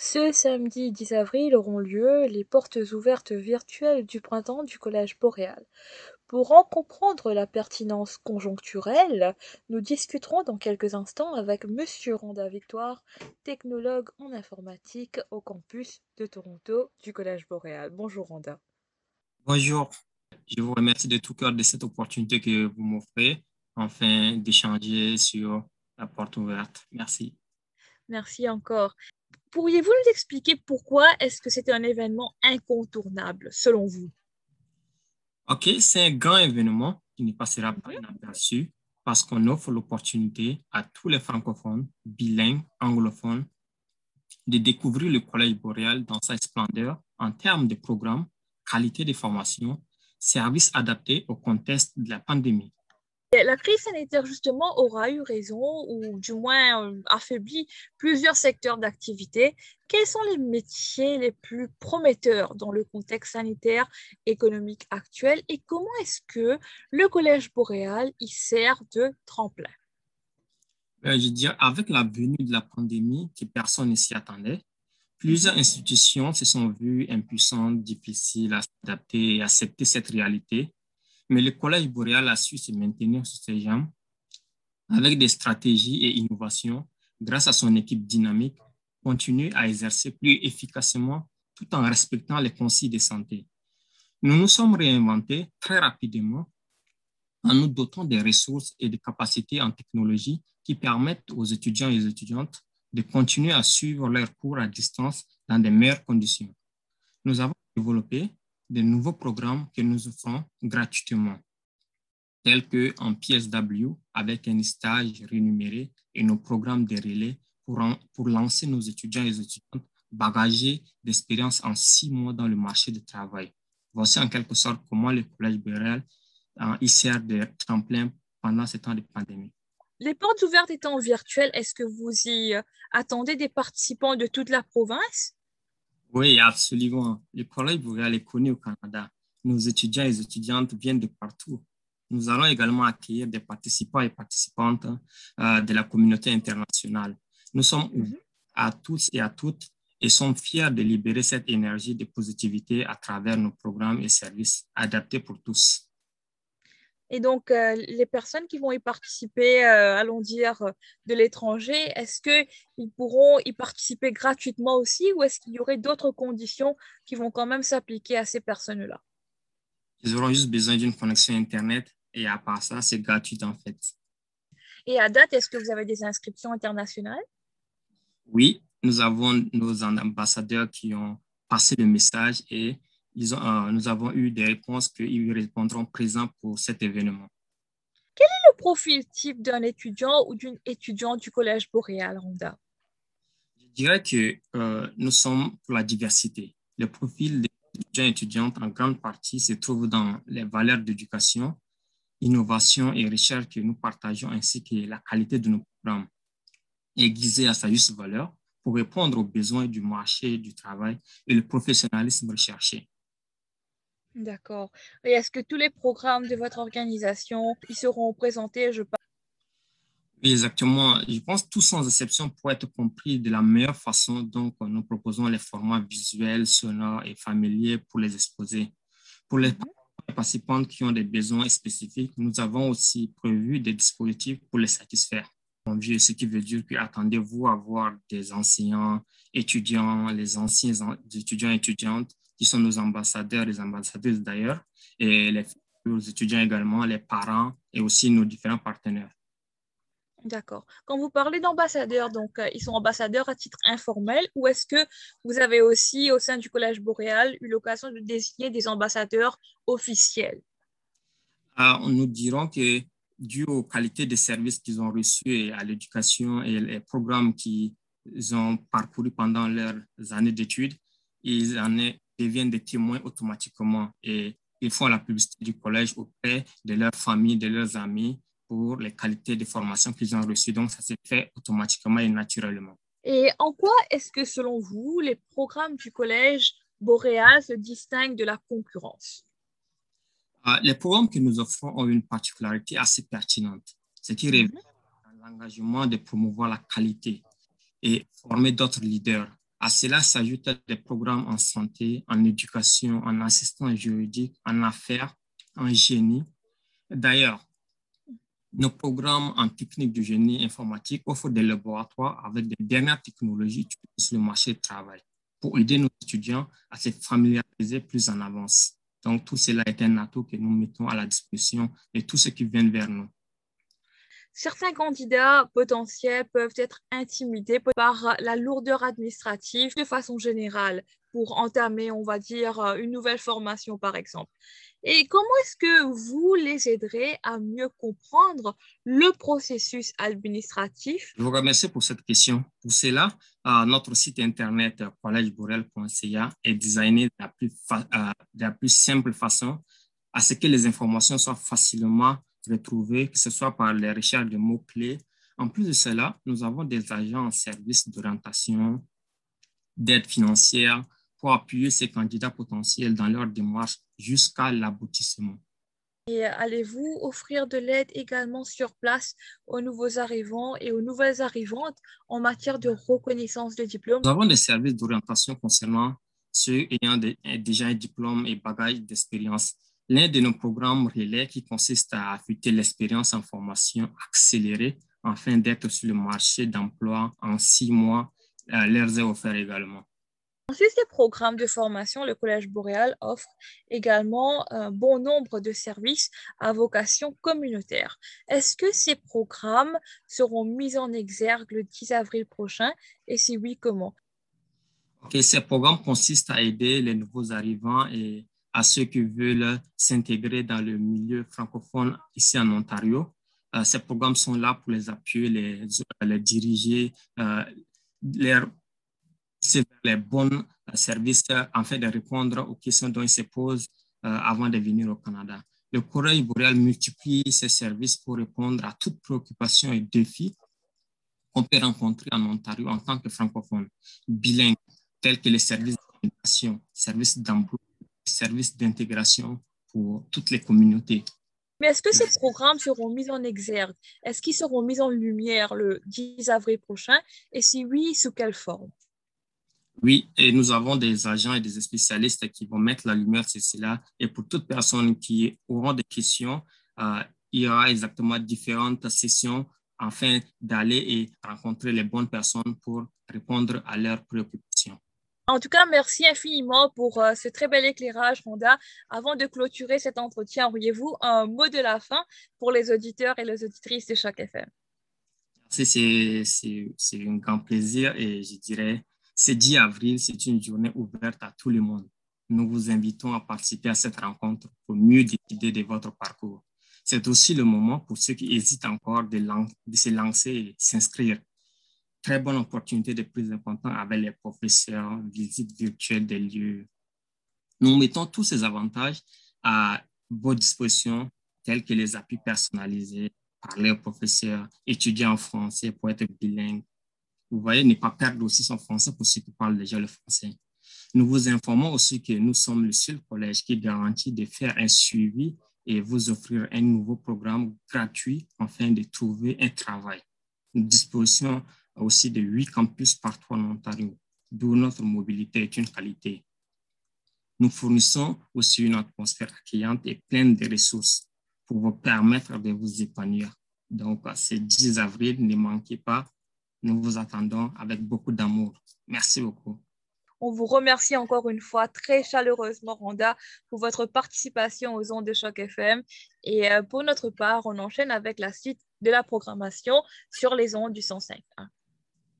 Ce samedi 10 avril auront lieu les portes ouvertes virtuelles du printemps du Collège Boréal. Pour en comprendre la pertinence conjoncturelle, nous discuterons dans quelques instants avec Monsieur Randa Victoire, technologue en informatique au campus de Toronto du Collège Boréal. Bonjour Randa. Bonjour, je vous remercie de tout cœur de cette opportunité que vous m'offrez, enfin d'échanger sur la porte ouverte. Merci. Merci encore. Pourriez-vous nous expliquer pourquoi est-ce que c'était un événement incontournable selon vous? OK, c'est un grand événement qui ne passera pas mhm. inaperçu parce qu'on offre l'opportunité à tous les francophones, bilingues, anglophones, de découvrir le Collège boréal dans sa splendeur en termes de programmes, qualité de formation, services adaptés au contexte de la pandémie. La crise sanitaire, justement, aura eu raison ou du moins euh, affaibli plusieurs secteurs d'activité. Quels sont les métiers les plus prometteurs dans le contexte sanitaire économique actuel et comment est-ce que le Collège boréal y sert de tremplin? Ben, je veux avec la venue de la pandémie, que personne ne s'y attendait, plusieurs institutions se sont vues impuissantes, difficiles à s'adapter et accepter cette réalité mais le Collège boréal a su se maintenir sur ses jambes avec des stratégies et innovations grâce à son équipe dynamique, continue à exercer plus efficacement tout en respectant les consignes de santé. Nous nous sommes réinventés très rapidement en nous dotant des ressources et des capacités en technologie qui permettent aux étudiants et aux étudiantes de continuer à suivre leurs cours à distance dans de meilleures conditions. Nous avons développé de nouveaux programmes que nous offrons gratuitement, tels que en PSW avec un stage rémunéré et nos programmes de relais pour, pour lancer nos étudiants et étudiantes bagagés d'expérience en six mois dans le marché du travail. Voici en quelque sorte comment le Collège Bérel euh, sert de tremplin pendant ce temps de pandémie. Les portes ouvertes étant virtuelles, est-ce que vous y euh, attendez des participants de toute la province? Oui, absolument. Le Collège boréal est connu au Canada. Nos étudiants et étudiantes viennent de partout. Nous allons également accueillir des participants et participantes euh, de la communauté internationale. Nous sommes ouverts à tous et à toutes et sommes fiers de libérer cette énergie de positivité à travers nos programmes et services adaptés pour tous. Et donc, euh, les personnes qui vont y participer, euh, allons dire, de l'étranger, est-ce qu'ils pourront y participer gratuitement aussi ou est-ce qu'il y aurait d'autres conditions qui vont quand même s'appliquer à ces personnes-là? Ils auront juste besoin d'une connexion Internet et à part ça, c'est gratuit en fait. Et à date, est-ce que vous avez des inscriptions internationales? Oui, nous avons nos ambassadeurs qui ont passé le message et euh, nous avons eu des réponses qu'ils répondront présents pour cet événement. Quel est le profil type d'un étudiant ou d'une étudiante du Collège boréal, Ronda? Je dirais que euh, nous sommes pour la diversité. Le profil des étudiants et étudiantes, en grande partie, se trouve dans les valeurs d'éducation, innovation et recherche que nous partageons, ainsi que la qualité de nos programmes, aiguisés à sa juste valeur pour répondre aux besoins du marché du travail et le professionnalisme recherché. D'accord. Et est-ce que tous les programmes de votre organisation ils seront présentés, je? Oui, exactement. Je pense que tout sans exception pour être compris de la meilleure façon. Donc, nous proposons les formats visuels, sonores et familiers pour les exposer. Pour les mhm. participants qui ont des besoins spécifiques, nous avons aussi prévu des dispositifs pour les satisfaire. Ce qui veut dire que attendez-vous à voir des enseignants, étudiants, les anciens étudiants et étudiantes qui sont nos ambassadeurs, les ambassadeuses d'ailleurs, et les, étudiants également, les parents et aussi nos différents partenaires. D'accord. Quand vous parlez d'ambassadeurs, donc euh, ils sont ambassadeurs à titre informel ou est-ce que vous avez aussi au sein du Collège boréal eu l'occasion de désigner des ambassadeurs officiels? Ah, nous dirons que dû aux qualités des services qu'ils ont reçus et à l'éducation et les programmes qu'ils ont parcourus pendant leurs années d'études, ils en est deviennent des témoins automatiquement et ils font la publicité du collège auprès de leur famille, de leurs amis pour les qualités de formation qu'ils ont reçues. Donc, ça se fait automatiquement et naturellement. Et en quoi est-ce que, selon vous, les programmes du collège Boréal se distinguent de la concurrence? Ah, les programmes que nous offrons ont une particularité assez pertinente, ce qui révèle mhm. l'engagement de promouvoir la qualité et former d'autres leaders À cela s'ajoutent des programmes en santé, en éducation, en assistance juridique, en affaires, en génie. D'ailleurs, nos programmes en technique du génie informatique offrent des laboratoires avec des dernières technologies sur le marché du travail pour aider nos étudiants à se familiariser plus en avance. Donc, tout cela est un atout que nous mettons à la disposition de tous ceux qui viennent vers nous. Certains candidats potentiels peuvent être intimidés par la lourdeur administrative de façon générale pour entamer, on va dire, une nouvelle formation, par exemple. Et comment est-ce que vous les aiderez à mieux comprendre le processus administratif? Je vous remercie pour cette question. Pour cela, notre site internet collegeborel.ca est designé plus de la plus simple façon à ce que les informations soient facilement retrouvées, que ce soit par les recherches de mots-clés. En plus de cela, nous avons des agents en service d'orientation, d'aide financière, pour appuyer ces candidats potentiels dans leur démarche jusqu'à l'aboutissement. Et allez-vous offrir de l'aide également sur place aux nouveaux arrivants et aux nouvelles arrivantes en matière de reconnaissance de diplôme? Nous avons des services d'orientation concernant ceux ayant déjà un diplôme et bagage d'expérience. L'un de nos programmes relais qui consiste à affûter l'expérience en formation accélérée afin d'être sur le marché d'emploi en six mois euh, leur est offert également. En ces programmes de formation, le Collège boréal offre également un bon nombre de services à vocation communautaire. Est-ce que ces programmes seront mis en exergue le 10 avril prochain? Et si oui, comment? Ces programmes consistent à aider les nouveaux arrivants et à ceux qui veulent s'intégrer dans le milieu francophone ici en Ontario. Euh, ces programmes sont là pour les appuyer, les, les diriger, euh, les les bons services fait de répondre aux questions dont ils se posent euh, avant de venir au Canada. Le Courrier boréal multiplie ses services pour répondre à toutes préoccupations et défis qu'on peut rencontrer en Ontario en tant que francophone, bilingue, tels que les services d'éducation, services d'emploi, services d'intégration pour toutes les communautés. Mais est-ce que ces programmes seront mis en exergue? Est-ce qu'ils seront mis en lumière le 10 avril prochain? Et si oui, sous quelle forme? Oui, et nous avons des agents et des spécialistes qui vont mettre la lumière sur cela. Et pour toute personne qui aura des questions, euh, il y aura exactement différentes sessions afin d'aller et rencontrer les bonnes personnes pour répondre à leurs préoccupations. En tout cas, merci infiniment pour euh, ce très bel éclairage, Rhonda. Avant de clôturer cet entretien, auriez-vous un mot de la fin pour les auditeurs et les auditrices de Choc FM? C'est un grand plaisir et je dirais ce 10 avril, c'est une journée ouverte à tout le monde. Nous vous invitons à participer à cette rencontre pour mieux décider de votre parcours. C'est aussi le moment pour ceux qui hésitent encore de se lancer et s'inscrire. Très bonne opportunité de plus important avec les professeurs, visite virtuelle des lieux. Nous mettons tous ces avantages à votre disposition, tels que les appuis personnalisés, parler aux professeurs, étudier en français pour être bilingue, vous voyez, ne pas perdre aussi son français pour ceux qui parlent déjà le français. Nous vous informons aussi que nous sommes le seul collège qui garantit de faire un suivi et vous offrir un nouveau programme gratuit afin de trouver un travail. Nous aussi de huit campus partout en Ontario, d'où notre mobilité est une qualité. Nous fournissons aussi une atmosphère accueillante et pleine de ressources pour vous permettre de vous épanouir. Donc, ce 10 avril, ne manquez pas nous vous attendons avec beaucoup d'amour. Merci beaucoup. On vous remercie encore une fois très chaleureusement, Rhonda, pour votre participation aux ondes de choc FM. Et euh, pour notre part, on enchaîne avec la suite de la programmation sur les ondes du 105.1.